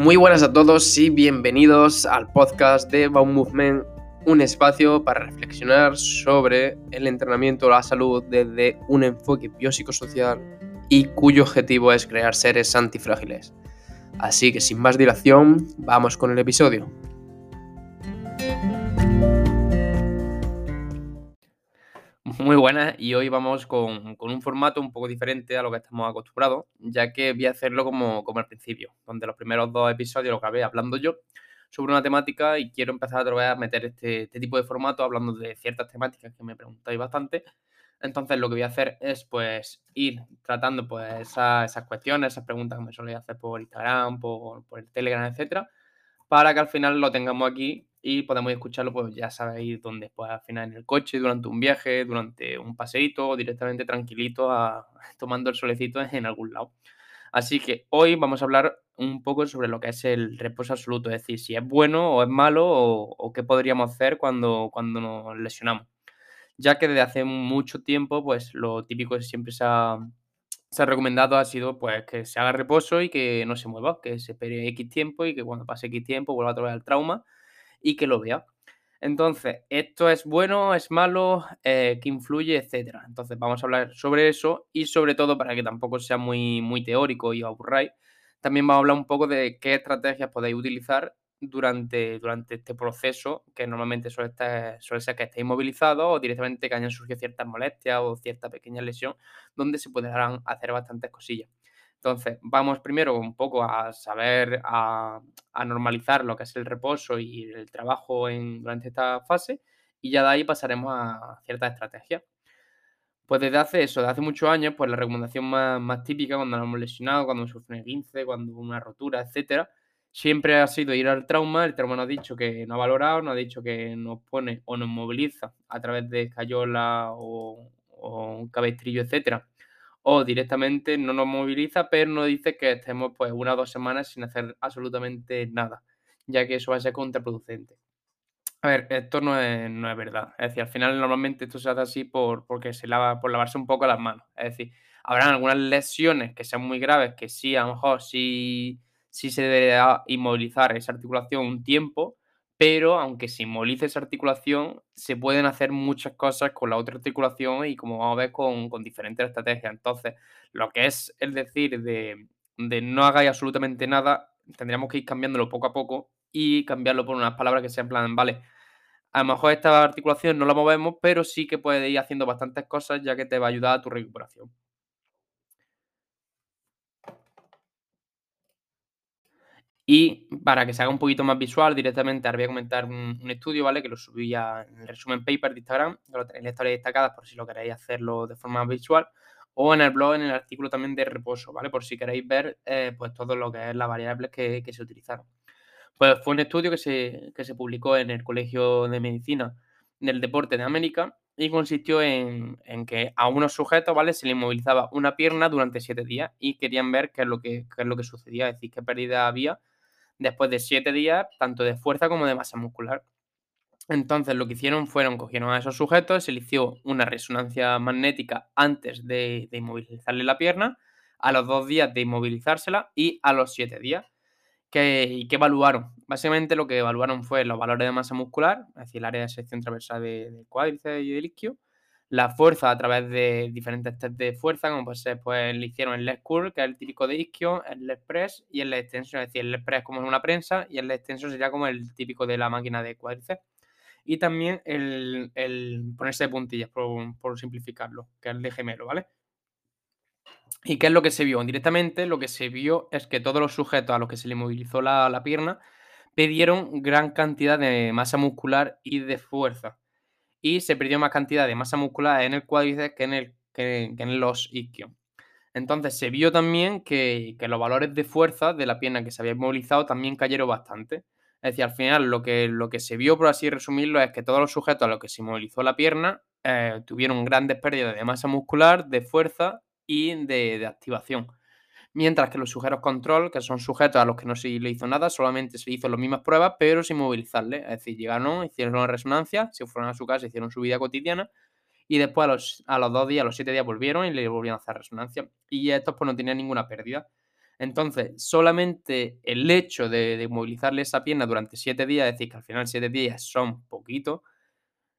Muy buenas a todos y bienvenidos al podcast de Baum Movement, un espacio para reflexionar sobre el entrenamiento o la salud desde un enfoque biopsicosocial y cuyo objetivo es crear seres antifrágiles. Así que sin más dilación, vamos con el episodio. Muy buenas y hoy vamos con, un formato un poco diferente a lo que estamos acostumbrados, ya que voy a hacerlo como, como al principio, donde los primeros dos episodios lo grabé hablando yo sobre una temática y quiero empezar otra vez a meter este, este tipo de formato hablando de ciertas temáticas que me preguntáis bastante. Entonces lo que voy a hacer es pues ir tratando pues esas, cuestiones, esas preguntas que me suelen hacer por Instagram, por, por el Telegram, etcétera, para que al final lo tengamos aquí y podemos escucharlo, pues ya sabéis dónde, pues al final en el coche, durante un viaje, durante un paseíto o directamente tranquilito a, tomando el solecito en algún lado. Así que hoy vamos a hablar un poco sobre lo que es el reposo absoluto, es decir, si es bueno o es malo o, qué podríamos hacer cuando, cuando nos lesionamos. Ya que desde hace mucho tiempo, pues lo típico que siempre se ha, se ha recomendado ha sido pues que se haga reposo y que no se mueva, que se espere X tiempo y que cuando pase X tiempo vuelva otra vez al trauma y que lo vea. Entonces, ¿esto es bueno, es malo, eh, qué influye, etcétera? Entonces, vamos a hablar sobre eso y sobre todo, para que tampoco sea muy, muy teórico y aburráis, también vamos a hablar un poco de qué estrategias podéis utilizar durante, durante este proceso, que normalmente suele, suele ser que estéis inmovilizados o directamente que hayan surgido ciertas molestias o cierta pequeña lesión, donde se podrán hacer bastantes cosillas. Entonces, vamos primero un poco a saber, a, normalizar lo que es el reposo y el trabajo durante esta fase y ya de ahí pasaremos a ciertas estrategias. Pues desde hace eso, desde hace muchos años, pues la recomendación más, típica cuando nos hemos lesionado, cuando sufre un 15, cuando una rotura, etcétera, siempre ha sido ir al trauma. El trauma nos ha dicho que no ha valorado, nos ha dicho que nos pone o nos moviliza a través de escayola o, o un cabestrillo, etcétera o directamente no nos moviliza, pero nos dice que estemos pues una o dos semanas sin hacer absolutamente nada, ya que eso va a ser contraproducente. A ver, esto no es, no es verdad. Es decir, al final normalmente esto se hace así por, porque se lava, por lavarse un poco las manos. Es decir, habrán algunas lesiones que sean muy graves, que sí, a lo mejor sí, sí se debería inmovilizar esa articulación un tiempo, pero aunque se esa articulación, se pueden hacer muchas cosas con la otra articulación y como vamos a ver con, diferentes estrategias. Entonces, lo que es el decir de, no hagáis absolutamente nada, tendríamos que ir cambiándolo poco a poco y cambiarlo por unas palabras que sean en plan, vale, a lo mejor esta articulación no la movemos, pero sí que puedes ir haciendo bastantes cosas ya que te va a ayudar a tu recuperación. Y para que se haga un poquito más visual, directamente ahora voy a comentar un, estudio, ¿vale? Que lo subí ya en el resumen paper de Instagram, lo tenéis en historias destacadas por si lo queréis hacerlo de forma visual, o en el blog, en el artículo también de reposo, ¿vale? Por si queréis ver, eh, pues todo lo que es las variables que, se utilizaron. Pues fue un estudio que se, que se publicó en el Colegio de Medicina del Deporte de América y consistió en, en, que a unos sujetos, ¿vale? Se le inmovilizaba una pierna durante siete días y querían ver qué es lo que, qué es lo que sucedía, es decir, qué pérdida había después de siete días, tanto de fuerza como de masa muscular. Entonces lo que hicieron fueron, cogieron a esos sujetos, se le hizo una resonancia magnética antes de, inmovilizarle la pierna, a los dos días de inmovilizársela y a los siete días. ¿Qué, ¿Y qué evaluaron? Básicamente lo que evaluaron fue los valores de masa muscular, es decir, el área de sección transversal del cuádriceps y del isquio, la fuerza a través de diferentes test de fuerza, como pues, pues le hicieron el leg curl, que es el típico de isquio, el leg press y el leg extension, es decir, el leg press como una prensa y el leg extension sería como el típico de la máquina de cuádriceps. Y también el, ponerse de puntillas, por, simplificarlo, que es el de gemelo, ¿vale? ¿Y qué es lo que se vio? Directamente lo que se vio es que todos los sujetos a los que se le movilizó la, la pierna pidieron gran cantidad de masa muscular y de fuerza y se perdió más cantidad de masa muscular en el cuádriceps que en, el, que, en los isquios. Entonces se vio también que, los valores de fuerza de la pierna que se había movilizado también cayeron bastante. Es decir, al final lo que, lo que se vio, por así resumirlo, es que todos los sujetos a los que se movilizó la pierna eh, tuvieron grandes pérdidas de masa muscular, de fuerza y de, de activación mientras que los sujetos control, que son sujetos a los que no se le hizo nada, solamente se hizo las mismas pruebas, pero sin movilizarle. Es decir, llegaron, hicieron una resonancia, se fueron a su casa, hicieron su vida cotidiana y después a los, a los dos días, a los siete días volvieron y le volvieron a hacer resonancia. Y estos pues no tenían ninguna pérdida. Entonces, solamente el hecho de de movilizarle esa pierna durante 7 días, es decir, que al final 7 días son poquito,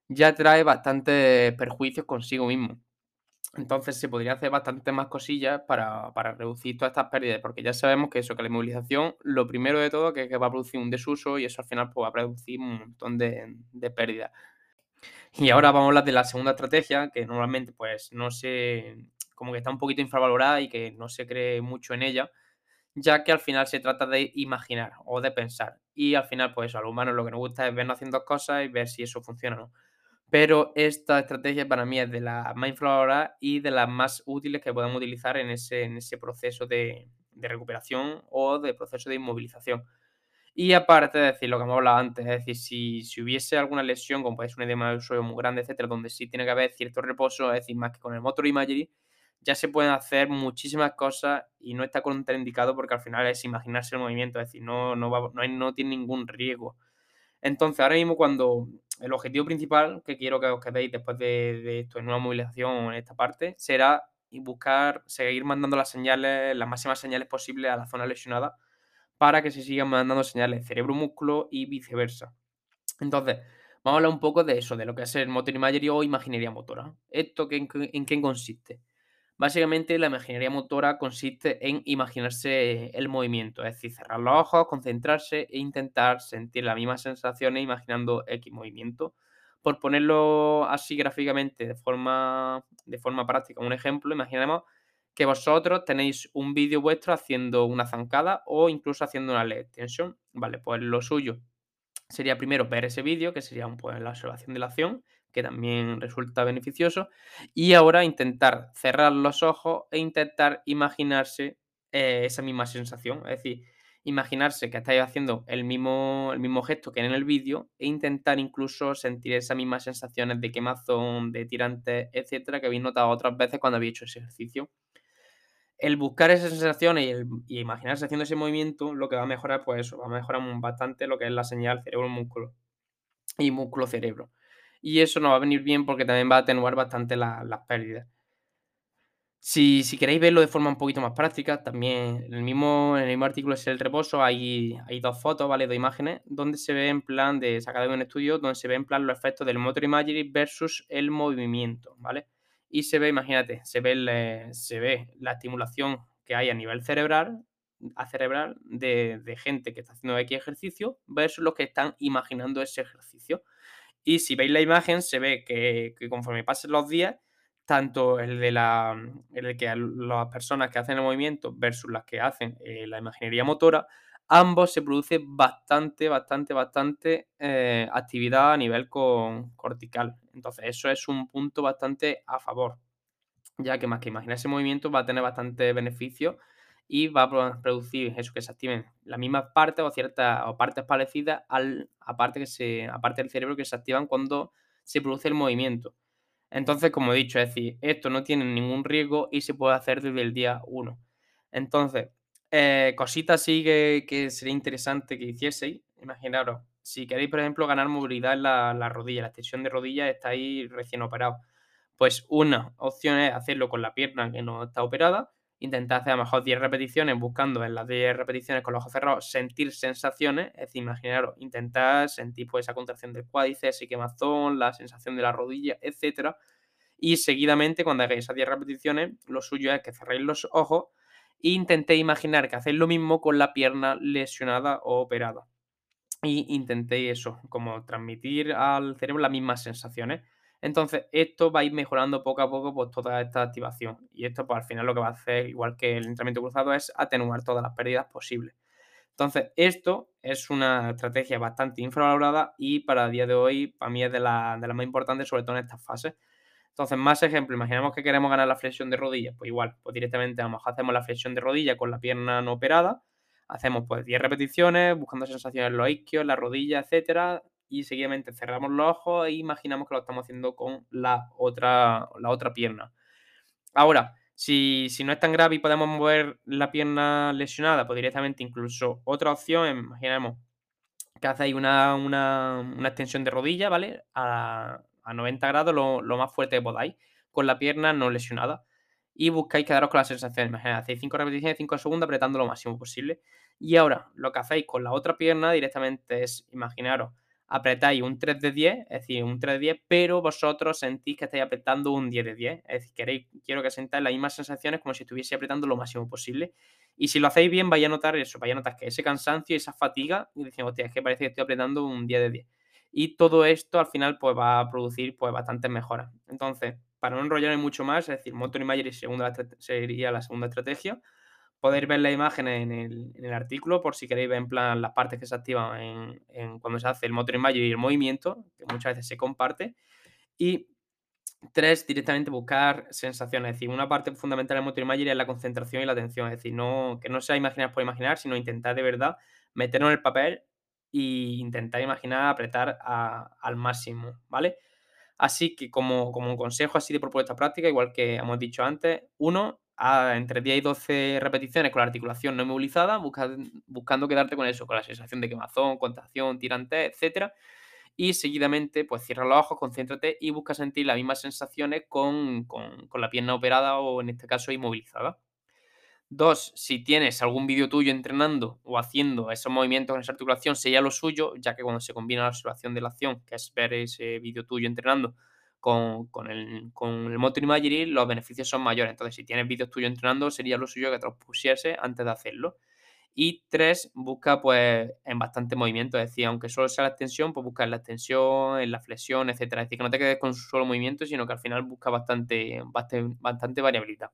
ya trae bastantes perjuicios consigo mismo. Entonces, se podría hacer bastantes más cosillas para para reducir todas estas pérdidas, porque ya sabemos que eso, que la inmovilización, lo primero de todo, que es que va a producir un desuso y eso al final, pues, va a producir un montón de de pérdidas. Y ahora vamos a hablar de la segunda estrategia, que normalmente, pues, no se como que está un poquito infravalorada y que no se cree mucho en ella, ya que al final se trata de imaginar o de pensar. Y al final, pues eso, a los humanos lo que nos gusta es vernos haciendo cosas y ver si eso funciona o no. Pero esta estrategia para mí es de las más infravaloradas y de las más útiles que podemos utilizar en ese, en ese proceso de, de recuperación o de proceso de inmovilización. Y aparte de decir lo que hemos hablado antes, es decir, si, si hubiese alguna lesión, como ser un edema del suelo muy grande, etcétera, donde sí tiene que haber cierto reposo, es decir, más que con el motor imagery, ya se pueden hacer muchísimas cosas y no está contraindicado porque al final es imaginarse el movimiento, es decir, no, no, va, no, hay, no tiene ningún riesgo. Entonces, ahora mismo cuando el objetivo principal que quiero que os quedéis después de, de esto en una movilización en esta parte será buscar, seguir mandando las señales, las máximas señales posibles a la zona lesionada para que se sigan mandando señales cerebro-músculo y viceversa. Entonces, vamos a hablar un poco de eso, de lo que es el motor imagery o imaginería motora. ¿Esto en, en qué consiste? Básicamente la imaginería motora consiste en imaginarse el movimiento, es decir, cerrar los ojos, concentrarse e intentar sentir las mismas sensaciones imaginando X movimiento. Por ponerlo así gráficamente de forma, de forma práctica, un ejemplo, imaginemos que vosotros tenéis un vídeo vuestro haciendo una zancada o incluso haciendo una leg extension. Vale, pues lo suyo sería primero ver ese vídeo, que sería pues, la observación de la acción, que también resulta beneficioso. Y ahora intentar cerrar los ojos e intentar imaginarse eh, esa misma sensación. Es decir, imaginarse que estáis haciendo el mismo, el mismo gesto que en el vídeo e intentar incluso sentir esas mismas sensaciones de quemazón, de tirante, etcétera, que habéis notado otras veces cuando habéis hecho ese ejercicio. El buscar esas sensaciones y, y imaginarse haciendo ese movimiento, lo que va a mejorar, pues eso, va a mejorar bastante lo que es la señal cerebro-músculo y músculo-cerebro y eso nos va a venir bien porque también va a atenuar bastante las pérdidas. Si, si, queréis verlo de forma un poquito más práctica, también en el mismo, en el mismo artículo es el reposo, hay, hay dos fotos, ¿vale? Dos imágenes, donde se ve en plan de sacada de un estudio, donde se ve en plan los efectos del motor imagery versus el movimiento, ¿vale? Y se ve, imagínate, se ve, se ve la estimulación que hay a nivel cerebral, a cerebral de, de gente que está haciendo X ejercicio versus los que están imaginando ese ejercicio. Y si veis la imagen, se ve que, conforme pasen los días, tanto el de la el que las personas que hacen el movimiento versus las que hacen eh, la imaginería motora, ambos se produce bastante, bastante, bastante eh, actividad a nivel con, cortical. Entonces, eso es un punto bastante a favor, ya que más que imaginar ese movimiento va a tener bastante beneficio y va a producir eso, que se activen las mismas partes o ciertas o partes parecidas al, aparte, que se, aparte del cerebro que se activan cuando se produce el movimiento. Entonces, como he dicho, es decir, esto no tiene ningún riesgo y se puede hacer desde el día 1. Entonces, eh, cositas así que, que, sería interesante que hicieseis. Imaginaros, si queréis, por ejemplo, ganar movilidad en la, la rodilla, la extensión de rodilla, estáis recién operado. Pues una opción es hacerlo con la pierna que no está operada intentar hacer a lo mejor 10 repeticiones buscando en las 10 repeticiones con los ojos cerrados sentir sensaciones, es decir, imaginaros, intentar sentir pues esa contracción del cuádriceps, ese quemazón, la sensación de la rodilla, etcétera. Y seguidamente, cuando hagáis esas 10 repeticiones, lo suyo es que cerréis los ojos e intentéis imaginar que hacéis lo mismo con la pierna lesionada o operada. Y intentéis eso, como transmitir al cerebro las mismas sensaciones. Entonces, esto va a ir mejorando poco a poco pues, toda esta activación. Y esto, pues al final lo que va a hacer, igual que el entrenamiento cruzado, es atenuar todas las pérdidas posibles. Entonces, esto es una estrategia bastante infravalorada y para el día de hoy, para mí es de las la más importantes, sobre todo en estas fases. Entonces, más ejemplos, imaginemos que queremos ganar la flexión de rodilla, pues igual, pues directamente a hacemos la flexión de rodilla con la pierna no operada, hacemos pues 10 repeticiones, buscando sensaciones en los isquios, la rodilla, etcétera, y seguidamente cerramos los ojos e imaginamos que lo estamos haciendo con la otra, la otra pierna. Ahora, si, no es tan grave y podemos mover la pierna lesionada, pues directamente incluso otra opción, imaginemos que hacéis una, una, extensión de rodilla, ¿vale? A, 90 grados, lo, lo, más fuerte que podáis, con la pierna no lesionada. y buscáis quedaros con las sensaciones. Imagínate, hacéis 5 repeticiones, 5 segundos apretando lo máximo posible. Y ahora lo que hacéis con la otra pierna directamente es, imaginaros, apretáis un 3 de 10, es decir, un 3 de 10, pero vosotros sentís que estáis apretando un 10 de 10. Es decir, queréis, quiero que sentáis las mismas sensaciones como si estuviese apretando lo máximo posible. Y si lo hacéis bien, vais a notar eso, vais a notar que ese cansancio y esa fatiga, y decimos, hostia, es que parece que estoy apretando un 10 de 10. Y todo esto al final pues va a producir pues bastantes mejoras. Entonces, para no enrollarme mucho más, es decir, Motor Imagery segunda, sería la segunda estrategia. Podéis ver la imagen en el, artículo por si queréis ver en plan las partes que se activan en, cuando se hace el Motor Imagery y el movimiento, que muchas veces se comparte. Y tres, directamente buscar sensaciones. Es decir, una parte fundamental del Motor Imagery es la concentración y la atención. Es decir, no, que no sea imaginar por imaginar, sino intentar de verdad meternos en el papel e intentar imaginar apretar al máximo, ¿vale? Así que como, como consejo así de propuesta práctica, igual que hemos dicho antes, uno, entre 10 y 12 repeticiones con la articulación no inmovilizada, buscando quedarte con eso, con la sensación de quemazón, contracción, tirante, etcétera. Y seguidamente, pues cierra los ojos, concéntrate y busca sentir las mismas sensaciones con, con, con la pierna operada o en este caso inmovilizada. Dos, si tienes algún vídeo tuyo entrenando o haciendo esos movimientos en esa articulación, sería lo suyo, ya que cuando se combina la observación de la acción, que es ver ese vídeo tuyo entrenando con, el, con el Motor Imagery, los beneficios son mayores. Entonces, si tienes vídeos tuyos entrenando, sería lo suyo que te los pusiese antes de hacerlo. Y tres, busca pues en bastante movimiento, es decir, aunque solo sea la extensión, pues busca en la extensión, en la flexión, etcétera. Es decir, que no te quedes con solo movimiento, sino que al final busca bastante, bastante, variabilidad.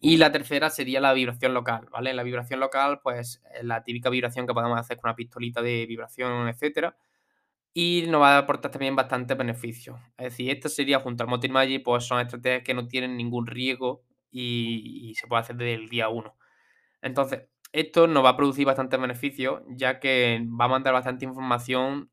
Y la tercera sería la vibración local, ¿vale? La vibración local, pues, es la típica vibración que podemos hacer con una pistolita de vibración, etcétera. Y nos va a aportar también bastante beneficio. Es decir, esta sería junto al Motor Magic, pues son estrategias que no tienen ningún riesgo y, se puede hacer desde el día 1. Entonces, esto nos va a producir bastante beneficio, ya que va a mandar bastante información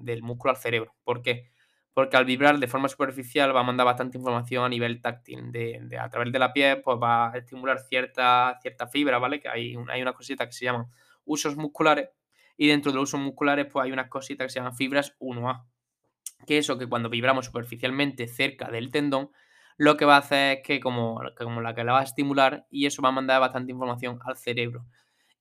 del músculo al cerebro. ¿Por qué? porque al vibrar de forma superficial va a mandar bastante información a nivel táctil. De, a través de la piel, pues va a estimular cierta, cierta fibra, ¿vale? Que hay, hay una cosita que se llaman usos musculares y dentro de los usos musculares, pues hay unas cositas que se llaman fibras 1A. Que eso que cuando vibramos superficialmente cerca del tendón, lo que va a hacer es que como, como la que la va a estimular y eso va a mandar bastante información al cerebro.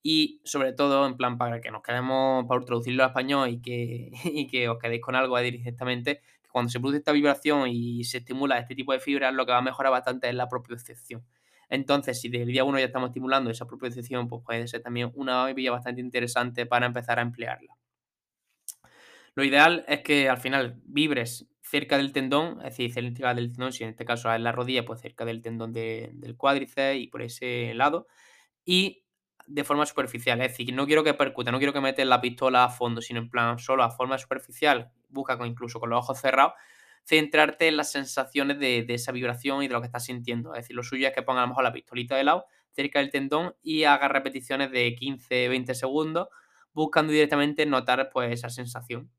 Y sobre todo, en plan, para que nos quedemos, para traducirlo a español y que, y que os quedéis con algo directamente, cuando se produce esta vibración y se estimula este tipo de fibras, lo que va a mejorar bastante es la propiocepción. Entonces, si del día 1 ya estamos estimulando esa propiocepción, pues puede ser también una vía bastante interesante para empezar a emplearla. Lo ideal es que al final vibres cerca del tendón, es decir, cerca del tendón, si en este caso es la rodilla, pues cerca del tendón del cuádriceps y por ese lado, y de forma superficial. Es decir, no quiero que percute, no quiero que metes la pistola a fondo, sino en plan solo a forma superficial, busca con, incluso con los ojos cerrados, centrarte en las sensaciones de, esa vibración y de lo que estás sintiendo. Es decir, lo suyo es que ponga a lo mejor la pistolita de lado cerca del tendón y haga repeticiones de 15-20 segundos, buscando directamente notar pues esa sensación.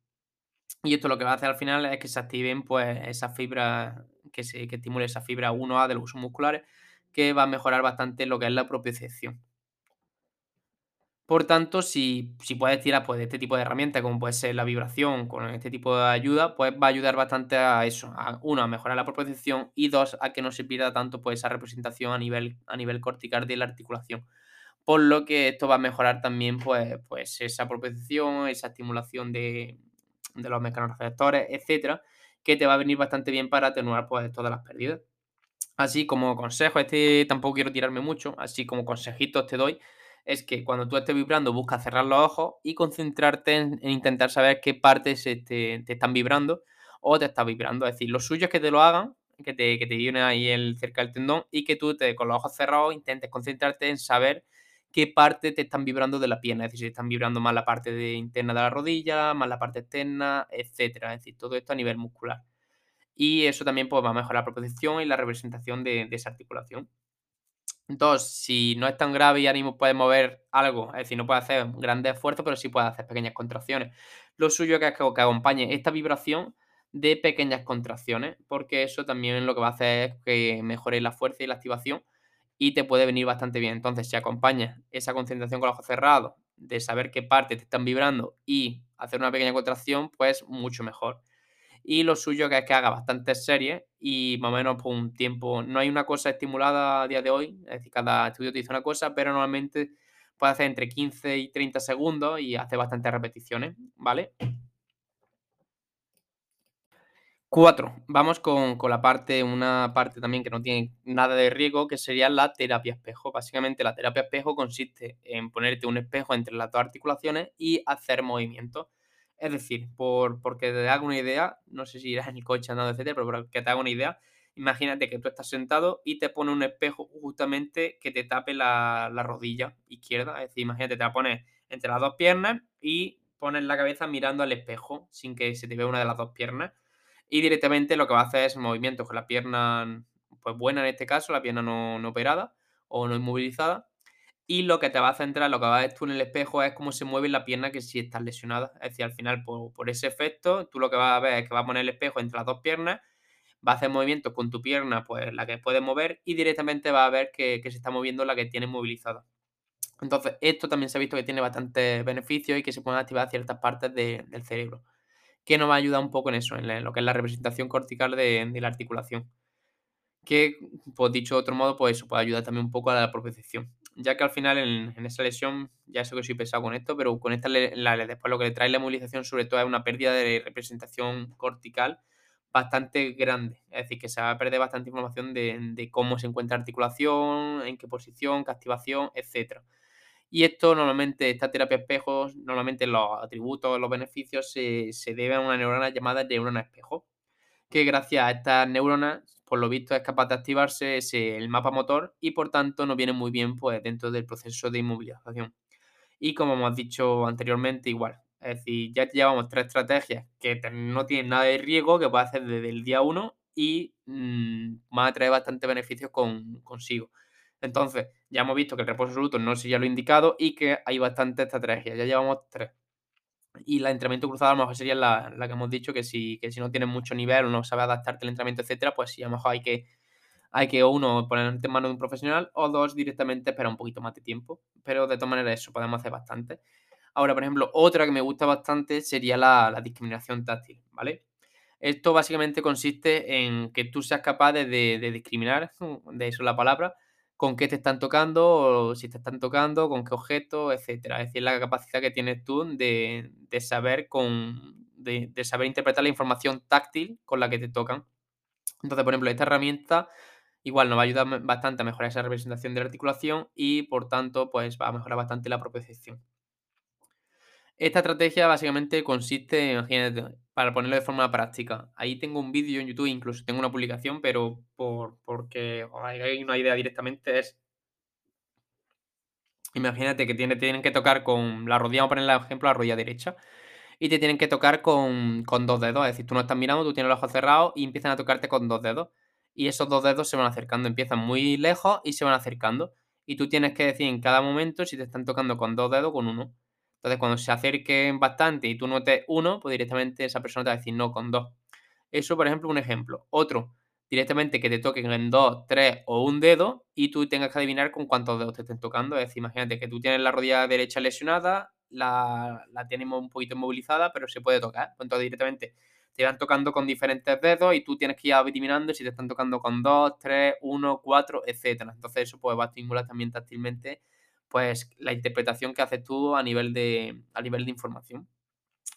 Y esto lo que va a hacer al final es que se activen pues esas fibras, que, se, que estimule esa fibra 1A de los musculares, que va a mejorar bastante lo que es la propiocepción. Por tanto, si, puedes tirar pues, de este tipo de herramientas, como puede ser la vibración, con este tipo de ayuda, pues va a ayudar bastante a eso. A, uno, a mejorar la propiocepción y dos, a que no se pierda tanto pues, esa representación a nivel, a nivel cortical de la articulación. Por lo que esto va a mejorar también pues, pues esa propiocepción, esa estimulación de, los mecanorreceptores, etcétera, que te va a venir bastante bien para atenuar pues, todas las pérdidas. Así como consejo, este tampoco quiero tirarme mucho, así como consejitos te doy es que cuando tú estés vibrando, busca cerrar los ojos y concentrarte en, intentar saber qué partes te, están vibrando o te está vibrando. Es decir, lo suyo es que te lo hagan, que te, que te ahí el, cerca del tendón y que tú te, con los ojos cerrados intentes concentrarte en saber qué parte te están vibrando de la pierna. Es decir, si están vibrando más la parte de, interna de la rodilla, más la parte externa, etcétera. Es decir, todo esto a nivel muscular. Y eso también pues, va a mejorar la proposición y la representación de esa articulación. Dos, si no es tan grave y ánimo puede mover algo, es decir, no puede hacer grandes esfuerzos, pero sí puede hacer pequeñas contracciones. Lo suyo es que, acompañe esta vibración de pequeñas contracciones, porque eso también lo que va a hacer es que mejore la fuerza y la activación y te puede venir bastante bien. Entonces, si acompañas esa concentración con los ojos cerrados, de saber qué partes te están vibrando y hacer una pequeña contracción, pues mucho mejor. Y lo suyo que es que haga bastantes series y más o menos por un tiempo no hay una cosa estimulada a día de hoy, es decir, cada estudio te dice una cosa, pero normalmente puede hacer entre 15 y 30 segundos y hace bastantes repeticiones, ¿vale? 4. Vamos con, con la parte, una parte también que no tiene nada de riesgo, que sería la terapia espejo. Básicamente, la terapia espejo consiste en ponerte un espejo entre las dos articulaciones y hacer movimientos. Es decir, por, porque te haga una idea, no sé si irás en el coche andando, etcétera, pero para que te haga una idea, imagínate que tú estás sentado y te pone un espejo justamente que te tape la, la rodilla izquierda. Es decir, imagínate, te la pones entre las dos piernas y pones la cabeza mirando al espejo sin que se te vea una de las dos piernas y directamente lo que va a hacer es movimientos con la pierna, pues buena en este caso, la pierna no, no operada o no inmovilizada. Y lo que te va a centrar, lo que vas a ver tú en el espejo es cómo se mueve la pierna que si estás lesionada. Es decir, al final, por, ese efecto, tú lo que vas a ver es que va a poner el espejo entre las dos piernas, va a hacer movimientos con tu pierna, pues la que puedes mover, y directamente va a ver que, se está moviendo la que tiene movilizada. Entonces, esto también se ha visto que tiene bastantes beneficios y que se pueden activar ciertas partes de- del cerebro que nos va a ayudar un poco en eso, en lo que es la representación cortical de, de la articulación. Que, pues dicho de otro modo, pues eso puede ayudar también un poco a la propiocepción. Ya que al final en, esa lesión, ya sé que soy pesado con esto, pero con esta la- después lo que le trae la movilización sobre todo es una pérdida de representación cortical bastante grande. Es decir, que se va a perder bastante información de, cómo se encuentra la articulación, en qué posición, qué activación, etcétera. Y esto normalmente, esta terapia espejos, normalmente los atributos, los beneficios se, se deben a una neurona llamada neurona espejo, que gracias a estas neuronas, por lo visto, es capaz de activarse ese, el mapa motor y por tanto nos viene muy bien pues, dentro del proceso de inmovilización. Y como hemos dicho anteriormente, igual. Es decir, ya llevamos tres estrategias que no tienen nada de riesgo, que puedes hacer desde el día uno y mm, van a traer bastantes beneficios con, consigo. Entonces, ya hemos visto que el reposo absoluto no sería lo indicado y que hay bastantes estrategias. Ya llevamos tres. Y la entrenamiento cruzado a lo mejor sería la, la que hemos dicho que si, que si no tienes mucho nivel o no sabes adaptarte al entrenamiento, etcétera, pues sí, a lo mejor hay que, hay que uno ponerte en manos de un profesional o dos directamente esperar un poquito más de tiempo. Pero de todas maneras eso podemos hacer bastante. Ahora, por ejemplo, otra que me gusta bastante sería la, la discriminación táctil, ¿vale? Esto básicamente consiste en que tú seas capaz de, de- de discriminar, de eso es la palabra, con qué te están tocando, o si te están tocando, con qué objeto, etcétera. Es decir, la capacidad que tienes tú de, de saber con, de, de saber interpretar la información táctil con la que te tocan. Entonces, por ejemplo, esta herramienta igual nos va a ayudar bastante a mejorar esa representación de la articulación y, por tanto, pues va a mejorar bastante la propiocepción. Esta estrategia básicamente consiste, imagínate, para ponerlo de forma práctica. Ahí tengo un vídeo en YouTube, incluso tengo una publicación, pero por, porque hay una idea directamente es, imagínate que tiene, tienen que tocar con la rodilla, vamos a poner el ejemplo, la rodilla derecha, y te tienen que tocar con, con dos dedos, es decir, tú no estás mirando, tú tienes los ojos cerrados y empiezan a tocarte con dos dedos. Y esos dos dedos se van acercando, empiezan muy lejos y se van acercando. Y tú tienes que decir en cada momento si te están tocando con dos dedos o con uno. Entonces, cuando se acerquen bastante y tú notes uno, pues directamente esa persona te va a decir no con dos. Eso, por ejemplo, un ejemplo. Otro, directamente que te toquen en dos, tres o un dedo y tú tengas que adivinar con cuántos dedos te estén tocando. Es decir, imagínate que tú tienes la rodilla derecha lesionada, la, la tienes un poquito inmovilizada, pero se puede tocar. Pues entonces, directamente te van tocando con diferentes dedos y tú tienes que ir adivinando si te están tocando con dos, tres, uno, cuatro, etcétera. Entonces, eso pues, va a estimular también táctilmente pues la interpretación que haces tú a nivel de, a nivel de información.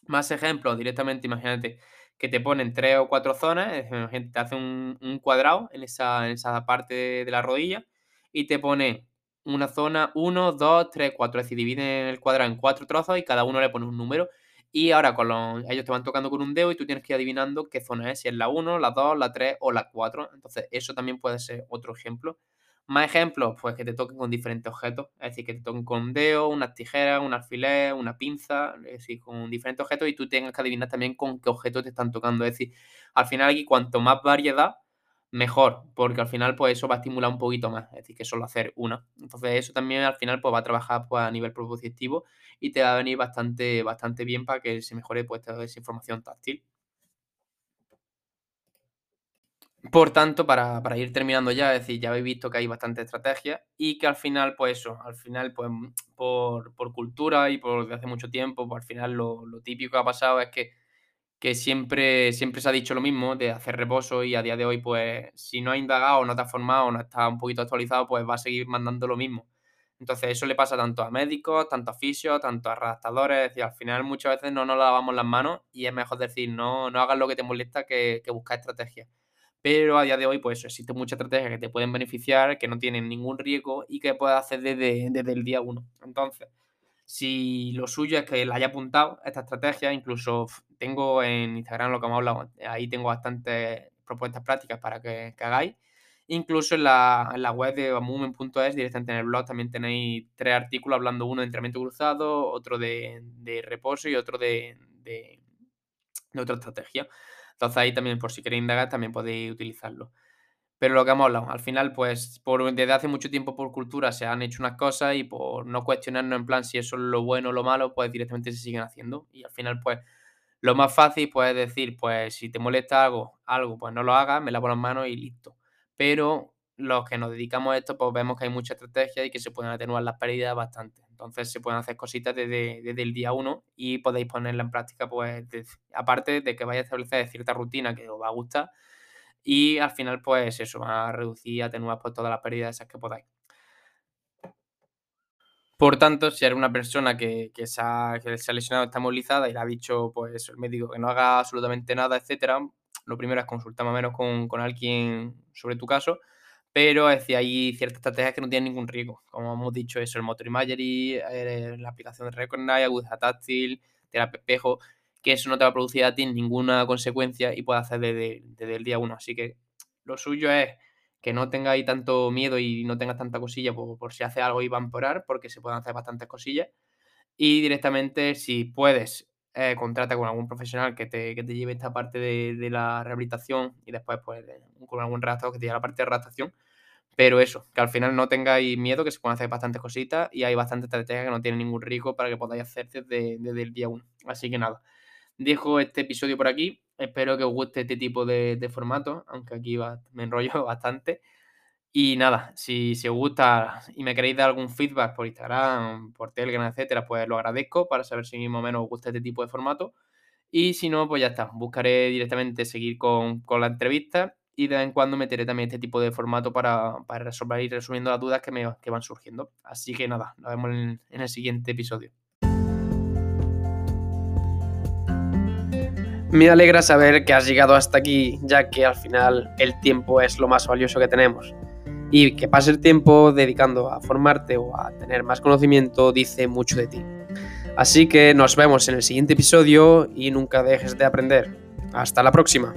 Más ejemplos, directamente, imagínate que te ponen tres o cuatro zonas, te hace un, cuadrado en esa, en esa parte de, la rodilla y te pone una zona uno, 2, 3, 4, es decir, dividen el cuadrado en cuatro trozos y cada uno le pone un número. Y ahora con los, ellos te van tocando con un dedo y tú tienes que ir adivinando qué zona es, si es la 1, la 2, la 3 o la 4. Entonces, eso también puede ser otro ejemplo. Más ejemplos, pues que te toquen con diferentes objetos, es decir, que te toquen con un dedo, unas tijeras, un alfiler, una pinza, es decir, con diferentes objetos y tú tengas que adivinar también con qué objetos te están tocando. Es decir, al final aquí cuanto más variedad, mejor, porque al final pues eso va a estimular un poquito más, es decir, que solo hacer una. Entonces eso también al final pues va a trabajar pues a nivel propioceptivo y te va a venir bastante, bastante bien para que se mejore pues toda esa información táctil. Por tanto, para, para ir terminando ya, es decir, ya habéis visto que hay bastantes estrategias y que al final, pues eso, al final, pues mm, por, por cultura y por desde hace mucho tiempo, pues al final lo, lo típico que ha pasado es que, que siempre, siempre se ha dicho lo mismo de hacer reposo y a día de hoy, pues, si no has indagado, no te has formado, no estás un poquito actualizado, pues va a seguir mandando lo mismo. Entonces, eso le pasa tanto a médicos, tanto a fisios, tanto a redactadores, y al final muchas veces no nos lavamos las manos y es mejor decir, no, no hagas lo que te molesta que, que buscar estrategias. Pero a día de hoy, pues existen muchas estrategias que te pueden beneficiar, que no tienen ningún riesgo y que puedes hacer desde, desde el día uno. Entonces, si lo suyo es que la haya apuntado esta estrategia, incluso tengo en Instagram lo que hemos hablado, ahí tengo bastantes propuestas prácticas para que, que hagáis. Incluso en la, en la web de Movement.es, directamente en el blog, también tenéis tres artículos hablando uno de entrenamiento cruzado, otro de, de reposo y otro de, de, de, otra estrategia. Entonces ahí también, por si queréis indagar, también podéis utilizarlo. Pero lo que hemos hablado, al final, pues por, desde hace mucho tiempo por cultura se han hecho unas cosas y por no cuestionarnos en plan si eso es lo bueno o lo malo, pues directamente se siguen haciendo. Y al final, pues lo más fácil, pues es decir, pues si te molesta algo, algo, pues no lo hagas, me lavo las manos y listo. Pero los que nos dedicamos a esto, pues vemos que hay mucha estrategia y que se pueden atenuar las pérdidas bastante. Entonces se pueden hacer cositas desde, desde el día uno y podéis ponerla en práctica, pues aparte de que vayáis a establecer cierta rutina que os va a gustar y al final, pues eso, va a reducir, atenuar pues, todas las pérdidas que podáis. Por tanto, si eres una persona que, que, se ha, que, se ha, lesionado, está movilizada y le ha dicho pues, el médico que no haga absolutamente nada, etcétera, lo primero es consultar más o menos con, con alguien sobre tu caso, pero es decir, hay ciertas estrategias que no tienen ningún riesgo. Como hemos dicho, eso, el motor imagery, eh, la aplicación de Recognize, aguja táctil, terapia espejo, que eso no te va a producir a ti ninguna consecuencia y puedes hacer desde, desde el día uno. Así que lo suyo es que no tengáis tanto miedo y no tengas tanta cosilla por, por si hace algo y va a empeorar, porque se pueden hacer bastantes cosillas. Y directamente, si puedes, eh, contrata con algún profesional que te, que te lleve esta parte de, de, la rehabilitación y después, pues, con algún redactor que te lleve la parte de redactación. Pero eso, que al final no tengáis miedo, que se pueden hacer bastantes cositas y hay bastantes estrategias que no tienen ningún riesgo para que podáis hacer desde, el día 1. Así que nada, dejo este episodio por aquí. Espero que os guste este tipo de, formato, aunque aquí va, me enrollo bastante. Y nada, si, si, os gusta y me queréis dar algún feedback por Instagram, por Telegram, etcétera, pues lo agradezco para saber si más o menos os gusta este tipo de formato. Y si no, pues ya está. Buscaré directamente seguir con, con la entrevista y de vez en cuando meteré también este tipo de formato para, para resolver y resumiendo las dudas que, me, van surgiendo. Así que nada, nos vemos en, en el siguiente episodio. Me alegra saber que has llegado hasta aquí, ya que al final el tiempo es lo más valioso que tenemos. Y que pase el tiempo dedicando a formarte o a tener más conocimiento dice mucho de ti. Así que nos vemos en el siguiente episodio y nunca dejes de aprender. Hasta la próxima.